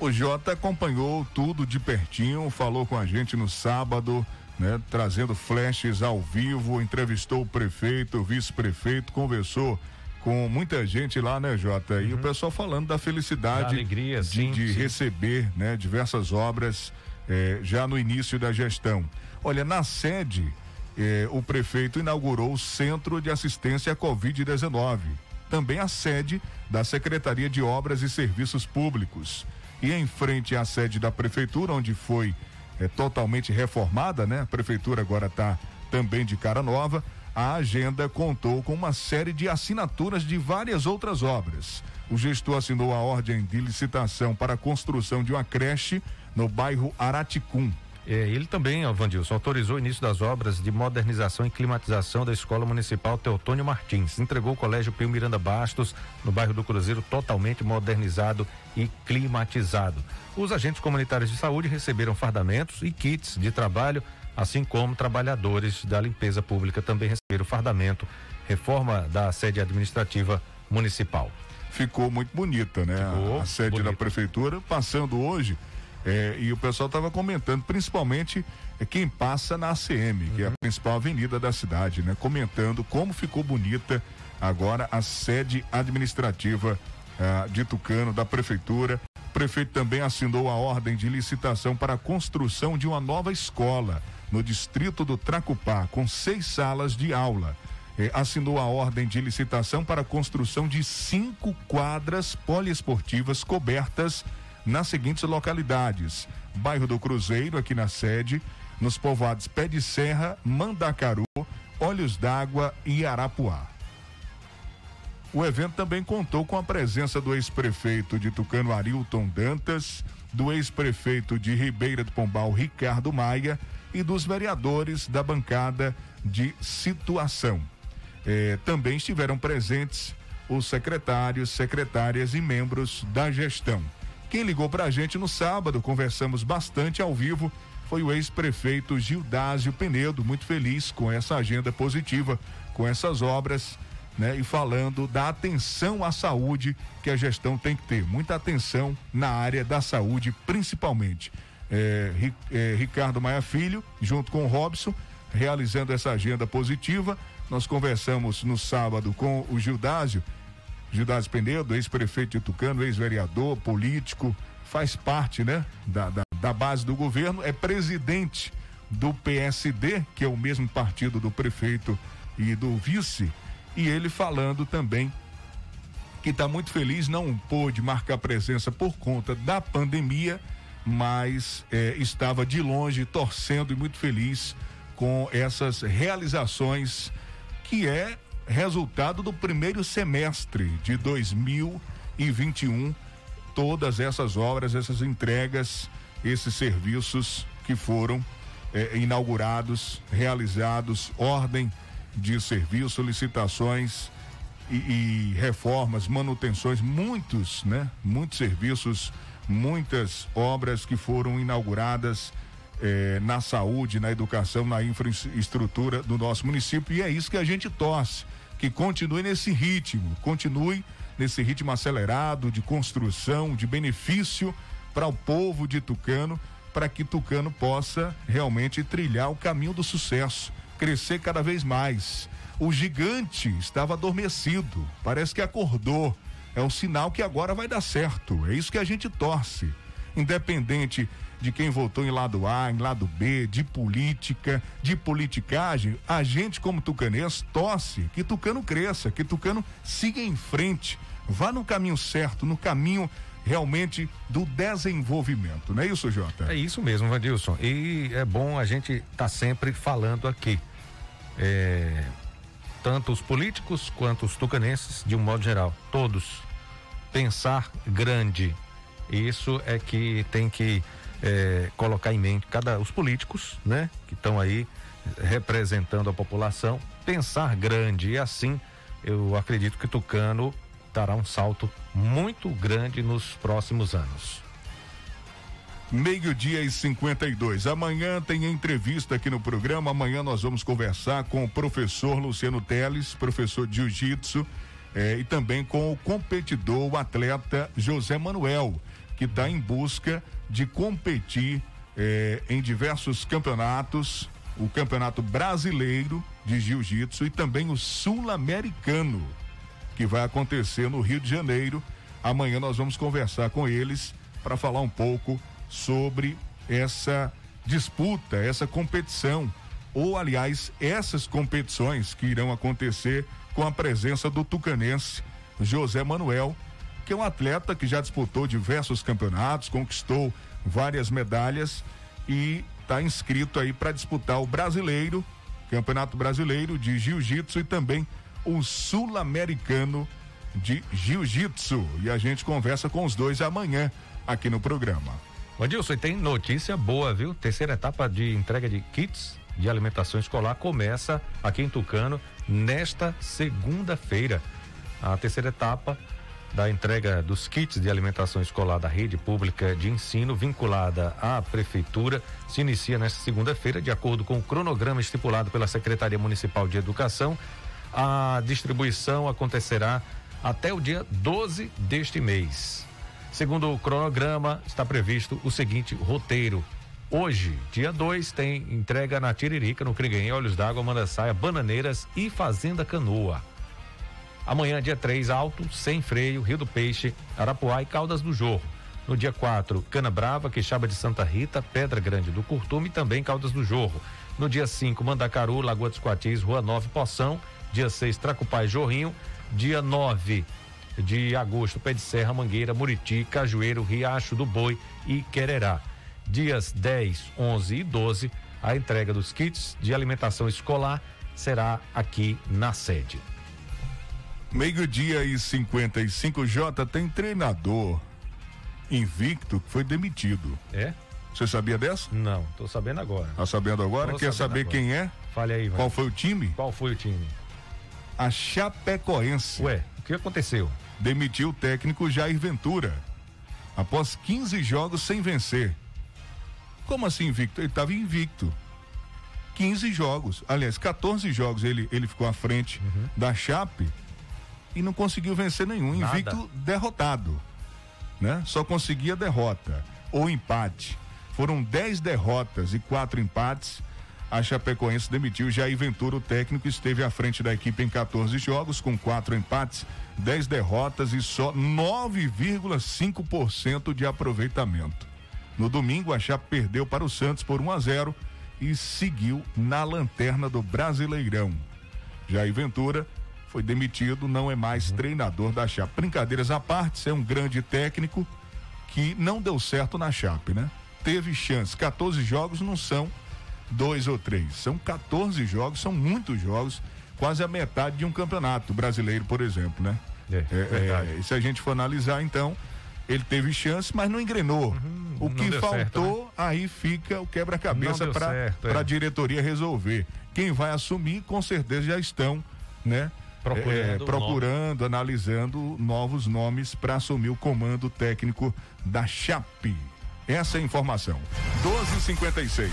C: O Jota acompanhou tudo de pertinho, falou com a gente no sábado, né, trazendo flashes ao vivo, entrevistou o prefeito, o vice-prefeito, conversou com muita gente lá, né, Jota? Uhum. E o pessoal falando da felicidade
B: Da alegria,
C: de,
B: sim,
C: de
B: sim.
C: receber, né, diversas obras eh, já no início da gestão. Olha, na sede, eh, o prefeito inaugurou o Centro de Assistência à Covid-19, também a sede da Secretaria de Obras e Serviços Públicos. E em frente à sede da prefeitura, onde foi eh, totalmente reformada, né? A prefeitura agora está também de cara nova. A agenda contou com uma série de assinaturas de várias outras obras. O gestor assinou a ordem de licitação para a construção de uma creche no bairro Araticum.
B: É, ele também, ó, Vandilson, autorizou o início das obras de modernização e climatização da Escola Municipal Teotônio Martins. Entregou o Colégio Pio Miranda Bastos, no bairro do Cruzeiro, totalmente modernizado e climatizado. Os agentes comunitários de saúde receberam fardamentos e kits de trabalho, assim como trabalhadores da limpeza pública também receberam fardamento. Reforma da sede administrativa municipal.
C: Ficou muito bonita, né?
B: Ficou
C: a sede da prefeitura, passando hoje, eh, e o pessoal estava comentando, principalmente eh, quem passa na ACM, que é
B: Uhum.
C: a principal avenida da cidade, né? Comentando como ficou bonita agora a sede administrativa ah, de Tucano, da prefeitura. O prefeito também assinou a ordem de licitação para a construção de uma nova escola no distrito do Tracupá, com seis salas de aula. Eh, assinou a ordem de licitação para a construção de cinco quadras poliesportivas cobertas nas seguintes localidades: bairro do Cruzeiro, aqui na sede, nos povoados Pé de Serra, Mandacaru, Olhos d'Água e Arapuá. O evento também contou com a presença do ex-prefeito de Tucano, Arilton Dantas, do ex-prefeito de Ribeira do Pombal, Ricardo Maia, e dos vereadores da bancada de situação. Eh, também estiveram presentes os secretários, secretárias e membros da gestão. Quem ligou para a gente no sábado, conversamos bastante ao vivo, foi o ex-prefeito Gildásio Penedo, muito feliz com essa agenda positiva, com essas obras, né? E falando da atenção à saúde que a gestão tem que ter, muita atenção na área da saúde, principalmente. É, é, Ricardo Maia Filho, junto com o Robson, realizando essa agenda positiva. Nós conversamos no sábado com o Gildásio, Gildásio Penedo, ex-prefeito de Tucano, ex-vereador, político, faz parte, né, da, da, da base do governo, é presidente do PSD, que é o mesmo partido do prefeito e do vice, e ele falando também que está muito feliz, não pôde marcar presença por conta da pandemia, mas eh, estava de longe torcendo e muito feliz com essas realizações que é resultado do primeiro semestre de 2021. Todas essas obras, essas entregas, esses serviços que foram eh, inaugurados, realizados, ordem de serviço, licitações e, e, reformas, manutenções, muitos, né? Muitos serviços, muitas obras que foram inauguradas eh, na saúde, na educação, na infraestrutura do nosso município e é isso que a gente torce que continue nesse ritmo, continue nesse ritmo acelerado de construção, de benefício para o povo de Tucano, para que Tucano possa realmente trilhar o caminho do sucesso, crescer cada vez mais. O gigante estava adormecido, parece que acordou. É um sinal que agora vai dar certo. É isso que a gente torce. Independente de quem votou em lado A, em lado B, de política, de politicagem, a gente como tucanês torce que Tucano cresça, que Tucano siga em frente, vá no caminho certo, no caminho realmente do desenvolvimento, não é isso, Jota?
B: É isso mesmo, Vandilson. E é bom a gente estar tá sempre falando aqui. É, tanto os políticos quanto os tucanenses, de um modo geral, todos pensar grande. Isso é que tem que é, colocar em mente cada os políticos, né, que estão aí representando a população, pensar grande e assim eu acredito que Tucano dará um salto muito grande nos próximos anos.
C: Meio-dia e 52. Amanhã tem entrevista aqui no programa. Amanhã nós vamos conversar com o professor Luciano Teles, professor de Jiu-Jitsu, eh, e também com o competidor, o atleta José Manuel, que está em busca de competir eh, em diversos campeonatos, o Campeonato Brasileiro de Jiu-Jitsu e também o Sul-Americano, que vai acontecer no Rio de Janeiro. Amanhã nós vamos conversar com eles para falar um pouco sobre essa disputa, essa competição, ou aliás, essas competições que irão acontecer com a presença do tucanense José Manuel, que é um atleta que já disputou diversos campeonatos, conquistou várias medalhas e está inscrito aí para disputar o brasileiro, Campeonato Brasileiro de Jiu-Jitsu e também o Sul-Americano de Jiu-Jitsu. E a gente conversa com os dois amanhã aqui no programa.
B: Adilson, tem notícia boa, viu? Terceira etapa de entrega de kits de alimentação escolar começa aqui em Tucano nesta segunda-feira. A terceira etapa da entrega dos kits de alimentação escolar da rede pública de ensino vinculada à prefeitura se inicia nesta segunda-feira, de acordo com o cronograma estipulado pela Secretaria Municipal de Educação. A distribuição acontecerá até o dia 12 deste mês. Segundo o cronograma, está previsto o seguinte roteiro. Hoje, dia 2, tem entrega na Tiririca, no Criguém, Olhos d'Água, Mandaçaia, Bananeiras e Fazenda Canoa. Amanhã, dia 3, Alto, Sem Freio, Rio do Peixe, Arapuá e Caldas do Jorro. No dia 4, Cana Brava, Queixaba de Santa Rita, Pedra Grande do Curtume e também Caldas do Jorro. No dia 5, Mandacaru, Lagoa dos Coatis, Rua 9, Poção. Dia 6, Tracupá e Jorrinho. Dia 9 de agosto, Pé de Serra, Mangueira, Muriti, Cajueiro, Riacho do Boi e Quererá. Dias 10, 11 e 12, a entrega dos kits de alimentação escolar será aqui na sede.
C: Meio-dia e 55 J tem treinador invicto que foi demitido.
B: É?
C: Você sabia dessa?
B: Não, tô sabendo agora.
C: Tá sabendo agora?
B: Tô
C: Quer saber
B: agora.
C: quem é?
B: Fale aí, vai.
C: Qual foi o time?
B: Qual foi o time?
C: A Chapecoense.
B: Ué, o que aconteceu?
C: Demitiu o técnico Jair Ventura. Após 15 jogos sem vencer. Como assim invicto? Ele estava invicto. 15 jogos, aliás, 14 jogos ele, ele ficou à frente da Chape e não conseguiu vencer nenhum.
B: Nada.
C: Invicto derrotado. Né? Só conseguia derrota ou empate. Foram 10 derrotas e quatro empates. A Chapecoense demitiu Jair Ventura, o técnico, esteve à frente da equipe em 14 jogos, com quatro empates, 10 derrotas e só 9,5% de aproveitamento. No domingo, a Chape perdeu para o Santos por 1 a 0 e seguiu na lanterna do Brasileirão. Jair Ventura foi demitido, não é mais treinador da Chape. Brincadeiras à parte, é um grande técnico que não deu certo na Chape, né? Teve chance. 14 jogos não são dois ou três. São 14 jogos, são muitos jogos, quase a metade de um campeonato brasileiro, por exemplo, né?
B: É, verdade.
C: e se a gente for analisar, então, ele teve chance, mas não engrenou. o
B: Uhum, não
C: que faltou,
B: certo,
C: aí fica o quebra-cabeça para
B: é.
C: a diretoria resolver. Quem vai assumir, com certeza já estão, né?
B: Procurando
C: é,
B: o
C: procurando, analisando novos nomes para assumir o comando técnico da Chape. Essa é a informação. 12:56.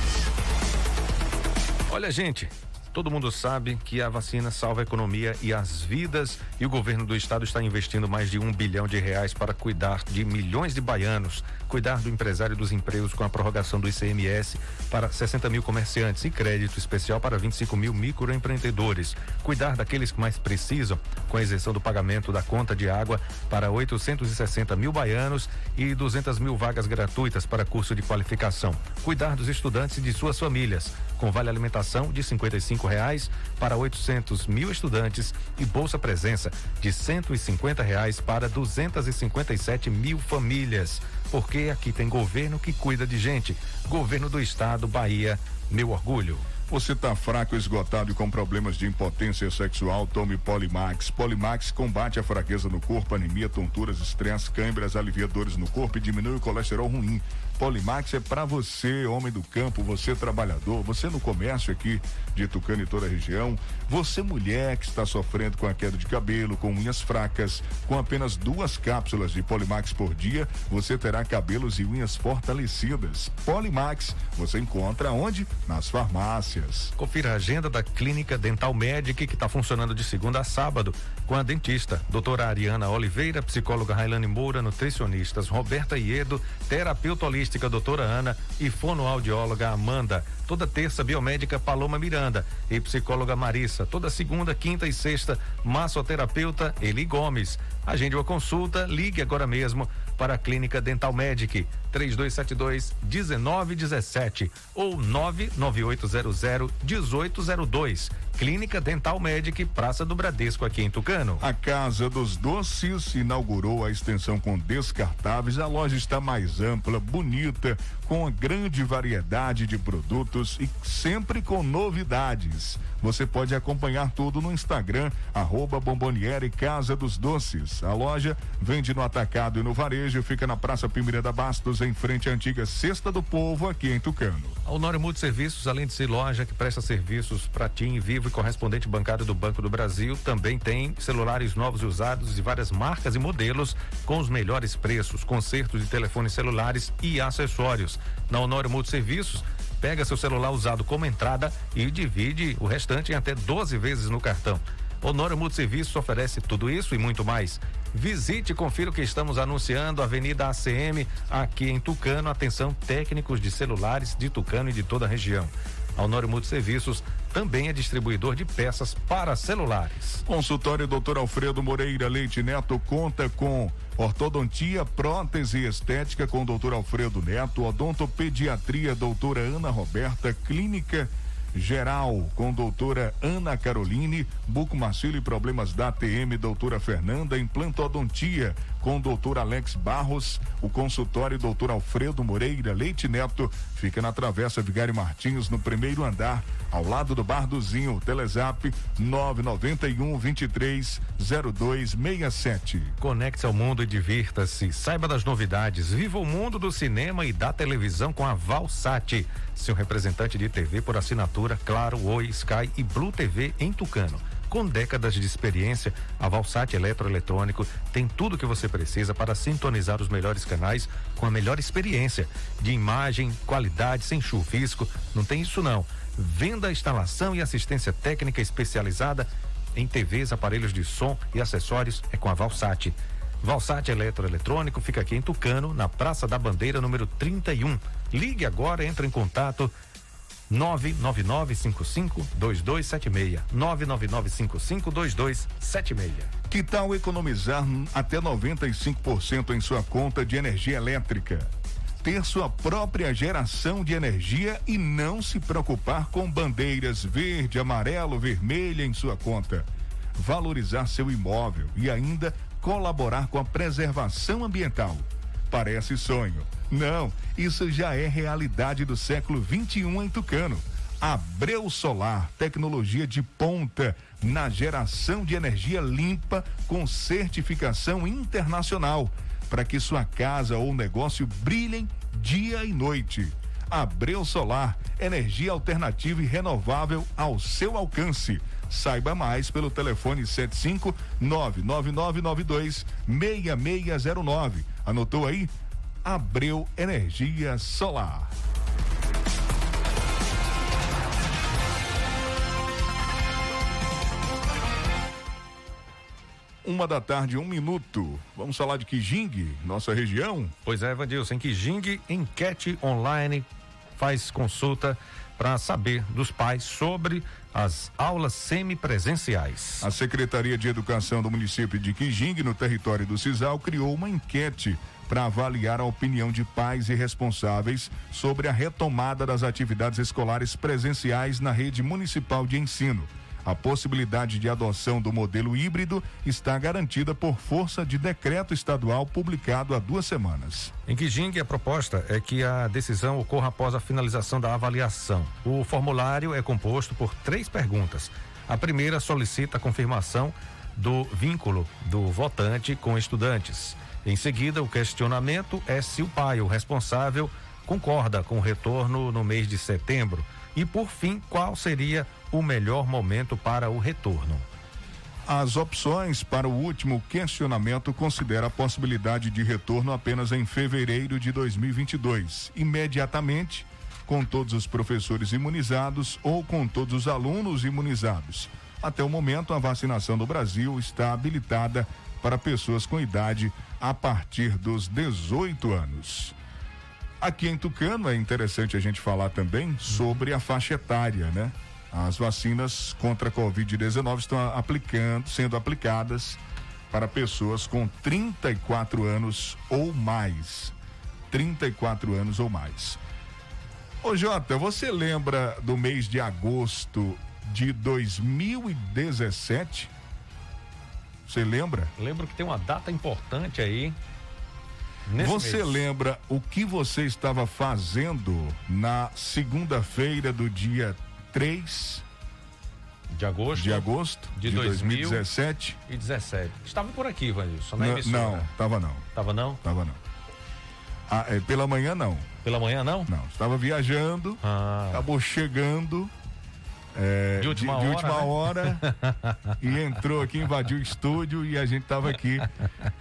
B: Olha, gente, todo mundo sabe que a vacina salva a economia e as vidas e o governo do estado está investindo mais de um bilhão de reais para cuidar de milhões de baianos, cuidar do empresário dos empregos com a prorrogação do ICMS para 60 mil comerciantes e crédito especial para 25 mil microempreendedores, cuidar daqueles que mais precisam com a isenção do pagamento da conta de água para 860 mil baianos e 200 mil vagas gratuitas para curso de qualificação, cuidar dos estudantes e de suas famílias com vale alimentação de 55 reais para 800 mil estudantes e bolsa presença de 150 reais para 257 mil famílias. Porque aqui tem governo que cuida de gente. Governo do Estado, Bahia, meu orgulho.
C: Você está fraco, esgotado e com problemas de impotência sexual? Tome Polimax. Polimax combate a fraqueza no corpo, anemia, tonturas, estresse, câimbras, alivia dores no corpo e diminui o colesterol ruim. Polimax é para você, homem do campo, você trabalhador, você no comércio aqui de Tucano e toda a região, você mulher que está sofrendo com a queda de cabelo, com unhas fracas, com apenas duas cápsulas de Polimax por dia, você terá cabelos e unhas fortalecidas. Polimax você encontra onde? Nas farmácias.
B: Confira a agenda da Clínica Dental Medic, que está funcionando de segunda a sábado, com a dentista, doutora Ariana Oliveira, psicóloga Railane Moura, nutricionistas Roberta Iedo, terapeuta doutora Ana e fonoaudióloga Amanda. Toda terça, biomédica Paloma Miranda e psicóloga Marissa. Toda segunda, quinta e sexta, massoterapeuta Eli Gomes. Agende uma consulta, ligue agora mesmo para a Clínica Dental Medic 3272 1917 ou 99800 1802. Clínica Dental Medic, Praça do Bradesco, aqui em Tucano.
C: A Casa dos Doces inaugurou a extensão com descartáveis. A loja está mais ampla, bonita, com uma grande variedade de produtos e sempre com novidades. Você pode acompanhar tudo no Instagram, arroba Bomboniere Casa dos Doces. A loja vende no atacado e no varejo, fica na Praça Pimiranda Bastos, em frente à antiga Cesta do Povo, aqui em Tucano.
B: A Honório Multiserviços, além de ser loja que presta serviços para TIM, Vivo e correspondente bancário do Banco do Brasil, também tem celulares novos e usados de várias marcas e modelos com os melhores preços, consertos de telefones celulares e acessórios. Na Honório Multiserviços, pega seu celular usado como entrada e divide o restante em até 12 vezes no cartão. Honório Multiserviços oferece tudo isso e muito mais. Visite e confira o que estamos anunciando, Avenida ACM, aqui em Tucano. Atenção, técnicos de celulares de Tucano e de toda a região. A Honório Multiserviços também é distribuidor de peças para celulares.
C: Consultório Dr. Alfredo Moreira Leite Neto conta com ortodontia, prótese estética com Dr. Alfredo Neto, odontopediatria doutora Ana Roberta, clínica geral com doutora Ana Caroline, bucomacilo e problemas da ATM, doutora Fernanda, implantodontia, com o doutor Alex Barros. O consultório doutor Alfredo Moreira Leite Neto fica na Travessa Vigário Martins, no primeiro andar, ao lado do Bar do Zinho. Telezap 991 23 0267.
B: Conecte-se ao mundo e divirta-se. Saiba das novidades. Viva o mundo do cinema e da televisão com a Valsat, seu representante de TV por assinatura, Claro, Oi, Sky e Blue TV em Tucano. Com décadas de experiência, a Valsat Eletroeletrônico tem tudo o que você precisa para sintonizar os melhores canais com a melhor experiência de imagem, qualidade, sem chuvisco. Não tem isso não. Venda, instalação e assistência técnica especializada em TVs, aparelhos de som e acessórios é com a Valsat. Valsat Eletroeletrônico fica aqui em Tucano, na Praça da Bandeira, número 31. Ligue agora, entre em contato 999552276. 999552276.
C: Que tal economizar até 95% em sua conta de energia elétrica? Ter sua própria geração de energia e não se preocupar com bandeiras verde, amarelo, vermelha em sua conta. Valorizar seu imóvel e ainda colaborar com a preservação ambiental. Parece sonho. Não, isso já é realidade do século 21 em Tucano. Abreu Solar, tecnologia de ponta na geração de energia limpa com certificação internacional, para que sua casa ou negócio brilhem dia e noite. Abreu Solar, energia alternativa e renovável ao seu alcance. Saiba mais pelo telefone 75 99992 6609. Anotou aí? Abreu Energia Solar. Uma da tarde, um minuto. Vamos falar de Kijing, nossa região?
B: Pois é, Vandilson, em Kijing, enquete online faz consulta para saber dos pais sobre as aulas semipresenciais.
C: A Secretaria de Educação do município de Kijing, no território do Cisal, criou uma enquete para avaliar a opinião de pais e responsáveis sobre a retomada das atividades escolares presenciais na rede municipal de ensino. A possibilidade de adoção do modelo híbrido está garantida por força de decreto estadual publicado há duas semanas.
B: Em Kijing, a proposta é que a decisão ocorra após a finalização da avaliação. O formulário é composto por três perguntas. A primeira solicita a confirmação do vínculo do votante com estudantes. Em seguida, o questionamento é se o pai, o responsável, concorda com o retorno no mês de setembro. E, por fim, qual seria o melhor momento para o retorno?
C: As opções para o último questionamento considera a possibilidade de retorno apenas em fevereiro de 2022, imediatamente, com todos os professores imunizados ou com todos os alunos imunizados. Até o momento, a vacinação do Brasil está habilitada para pessoas com idade a partir dos 18 anos. Aqui em Tucano é interessante a gente falar também sobre a faixa etária, né? As vacinas contra a Covid-19 estão aplicando, sendo aplicadas para pessoas com 34 anos ou mais. 34 anos ou mais. Ô Jota, você lembra do mês de agosto de 2017? Você lembra?
B: Lembro que tem uma data importante aí.
C: Você mês. lembra o que você estava fazendo na segunda-feira do dia 3
B: de agosto
C: de agosto
B: de,
C: de
B: 2017 e 17. Estava por aqui, Vanilson, na emissora.
C: Não, estava não.
B: Estava não?
C: Estava não. Ah, é, pela manhã não.
B: Pela manhã não?
C: Não, estava viajando,
B: ah.
C: acabou chegando é,
B: de última
C: de,
B: hora,
C: de última
B: né?
C: hora e entrou aqui, invadiu o estúdio e a gente estava aqui,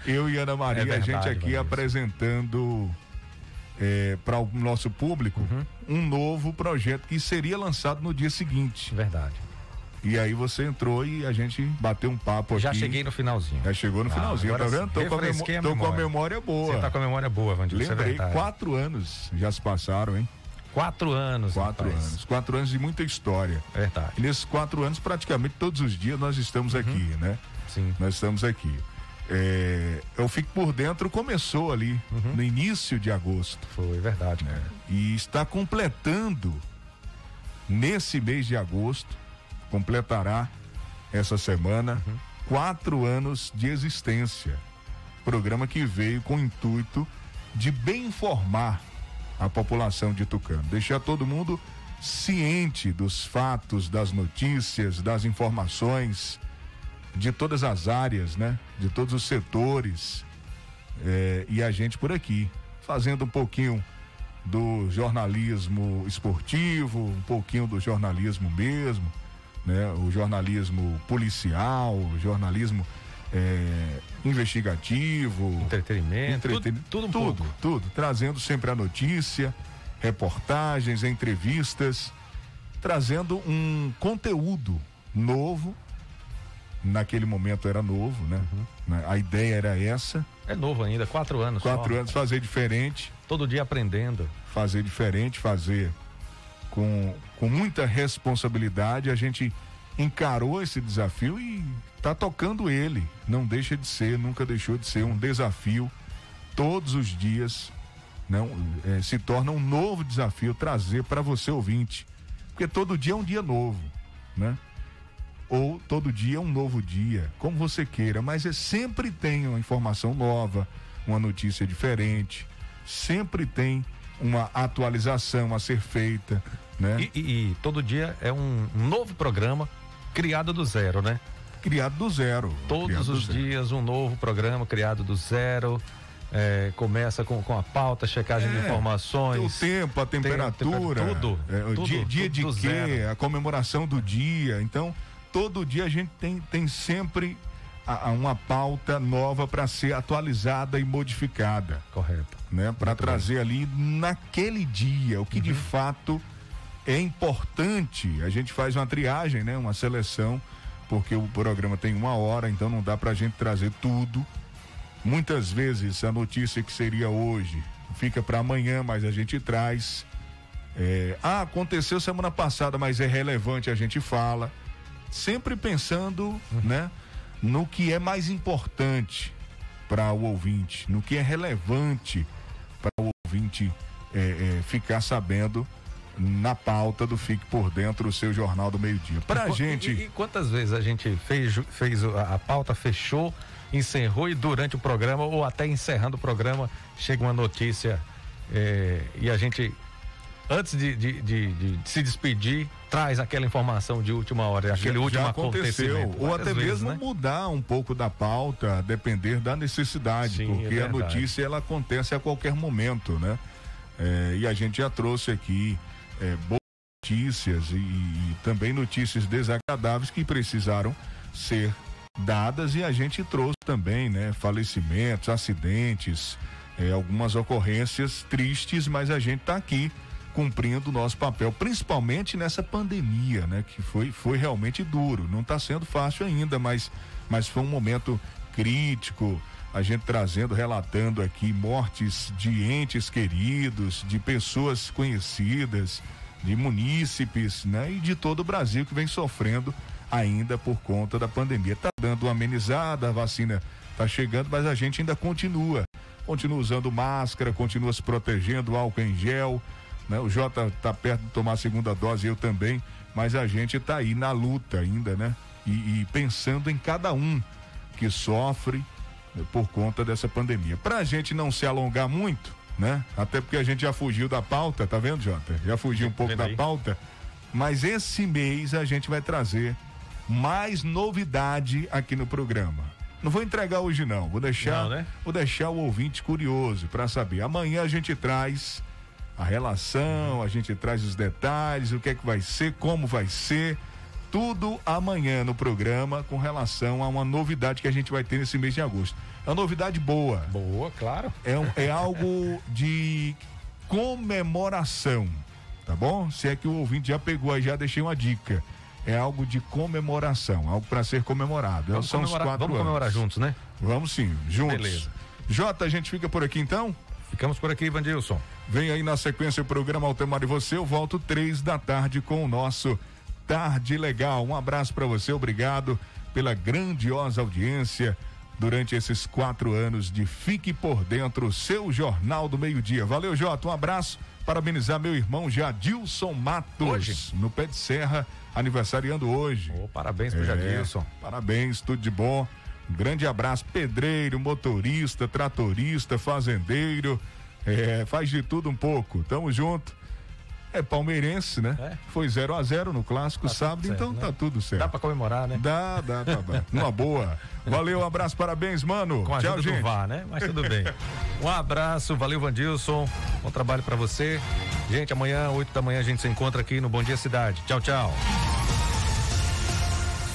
C: eu e Ana Maria,
B: É verdade,
C: a gente aqui
B: Vanilson.
C: apresentando é, para o nosso público
B: Uhum.
C: um novo projeto que seria lançado no dia seguinte.
B: Verdade.
C: E aí você entrou e a gente bateu um papo
B: Já
C: aqui.
B: cheguei no finalzinho.
C: Já chegou no
B: Ah,
C: finalzinho, tá vendo? Tô, com memó- tô com a
B: memória.
C: boa.
B: Você tá com a memória boa, isso é
C: Lembrei,
B: verdade.
C: quatro anos já se passaram, hein?
B: Quatro anos.
C: Quatro
B: rapaz.
C: anos. Quatro anos de muita história.
B: Verdade.
C: E nesses quatro anos, praticamente todos os dias nós estamos aqui, né?
B: Sim.
C: Nós estamos aqui. É, eu fico por dentro, começou ali no início de agosto.
B: Foi verdade,
C: né? E está completando nesse mês de agosto, completará essa semana quatro anos de existência. Programa que veio com o intuito de bem informar a população de Tucano, deixar todo mundo ciente dos fatos, das notícias, das informações de todas as áreas, né? De todos os setores. É, e a gente por aqui, fazendo um pouquinho do jornalismo esportivo, um pouquinho do jornalismo mesmo, né? O jornalismo policial, o jornalismo é, investigativo,
B: entretenimento,
C: entreten...
B: tudo, tudo, um
C: tudo,
B: pouco.
C: tudo, trazendo sempre a notícia, reportagens, entrevistas, trazendo um conteúdo novo. Naquele momento era novo, né? Né? A ideia era essa.
B: É novo ainda, quatro anos.
C: Quatro
B: só.
C: anos, fazer diferente.
B: Todo dia aprendendo.
C: Fazer diferente, fazer com, com muita responsabilidade. A gente encarou esse desafio e está tocando ele. Não deixa de ser, nunca deixou de ser um desafio. Todos os dias não é, se torna um novo desafio trazer para você ouvinte, porque todo dia é um dia novo, né? Ou todo dia é um novo dia, como você queira, mas é sempre tem uma informação nova, uma notícia diferente, sempre tem uma atualização a ser feita, né?
B: E, e, e todo dia é um novo programa criado do zero, né?
C: Criado do zero.
B: Todos
C: criado
B: os
C: zero.
B: dias um novo programa criado do zero. É, começa com, com a pauta, checagem de
C: É,
B: informações.
C: O tempo, a temperatura,
B: tudo,
C: é, o
B: tudo,
C: dia, dia
B: tudo
C: de quê,
B: zero.
C: a comemoração do dia. Então, todo dia a gente tem, tem sempre a- a uma pauta nova para ser atualizada e modificada.
B: Correto.
C: Né? Para trazer ali naquele dia o que
B: Uhum.
C: de fato é importante. A gente faz uma triagem, né? Uma seleção, porque o programa tem uma hora, então não dá para a gente trazer tudo. Muitas vezes a notícia que seria hoje fica para amanhã, mas a gente traz. É, ah, aconteceu semana passada, mas é relevante, a gente fala. Sempre pensando, né, no que é mais importante para o ouvinte, no que é relevante para o ouvinte é, é, ficar sabendo na pauta do Fique por Dentro, o seu jornal do meio-dia. Para a
B: E
C: gente.
B: E, e quantas vezes a gente fez, fez a, a pauta, fechou, encerrou e durante o programa, ou até encerrando o programa, chega uma notícia é, e a gente, antes de, de- de- de se despedir, traz aquela informação de última hora, aquele
C: já,
B: último
C: já aconteceu. Ou até
B: vezes,
C: mesmo
B: né?
C: mudar um pouco da pauta, a depender da necessidade,
B: Sim, é
C: porque a
B: verdade.
C: notícia ela acontece a qualquer momento, né? É, e a gente já trouxe aqui é, boas notícias e, e também notícias desagradáveis que precisaram ser dadas e a gente trouxe também, né? Falecimentos, acidentes, é, algumas ocorrências tristes, mas a gente está aqui cumprindo o nosso papel, principalmente nessa pandemia, né? Que foi, foi realmente duro. Não está sendo fácil ainda, mas, mas foi um momento crítico. A gente trazendo, relatando aqui mortes de entes queridos, de pessoas conhecidas, de munícipes, né? E de todo o Brasil que vem sofrendo ainda por conta da pandemia. Tá dando uma amenizada, a vacina tá chegando, mas a gente ainda continua. Continua usando máscara, continua se protegendo, álcool em gel, né? O Jota tá perto de tomar a segunda dose, eu também, mas a gente tá aí na luta ainda, né? E, e pensando em cada um que sofre por conta dessa pandemia. Pra gente não se alongar muito, né? Até porque a gente já fugiu da pauta, tá vendo, Jota? Já fugiu um pouco da
B: aí?
C: pauta. Mas esse mês a gente vai trazer mais novidade aqui no programa. Não vou entregar hoje não, vou deixar,
B: Não, né?
C: vou deixar o ouvinte curioso para saber. Amanhã a gente traz a relação, a gente traz os detalhes, o que é que vai ser, como vai ser, tudo amanhã no programa com relação a uma novidade que a gente vai ter nesse mês de agosto. É uma novidade boa.
B: Boa, claro.
C: É, um- é algo de comemoração, tá bom? Se é que o ouvinte já pegou aí, já deixei uma dica. É algo de comemoração, algo para ser comemorado.
B: Vamos
C: São os
B: comemorar-
C: quatro
B: vamos comemorar
C: anos.
B: juntos, né?
C: Vamos sim, juntos.
B: Beleza.
C: Jota, a gente fica por aqui então?
B: Ficamos por aqui, Vandilson.
C: Vem aí na sequência o programa Altemar e você. Eu volto três da tarde com o nosso Tarde Legal. Um abraço para você, obrigado pela grandiosa audiência durante esses quatro anos de Fique por Dentro, seu Jornal do Meio-Dia. Valeu, Jota. Um abraço. Parabenizar meu irmão Jadilson Matos.
B: Hoje?
C: No pé de serra, aniversariando hoje.
B: parabéns pro Jadilson.
C: Parabéns, tudo de bom. Grande abraço, pedreiro, motorista, tratorista, fazendeiro, é, faz de tudo um pouco. Tamo junto. É palmeirense, né? É. Foi 0 a 0 no clássico tá sábado, certo, então né? tá tudo certo.
B: Dá pra comemorar, né?
C: Dá, dá, dá. dá. Uma boa. Valeu, um abraço, parabéns, mano.
B: Com a Tchau, gente. Né? Mas tudo bem. Um abraço, valeu, Vandilson. Bom trabalho para você. Gente, amanhã, 8 da manhã, a gente se encontra aqui no Bom Dia Cidade. Tchau, tchau.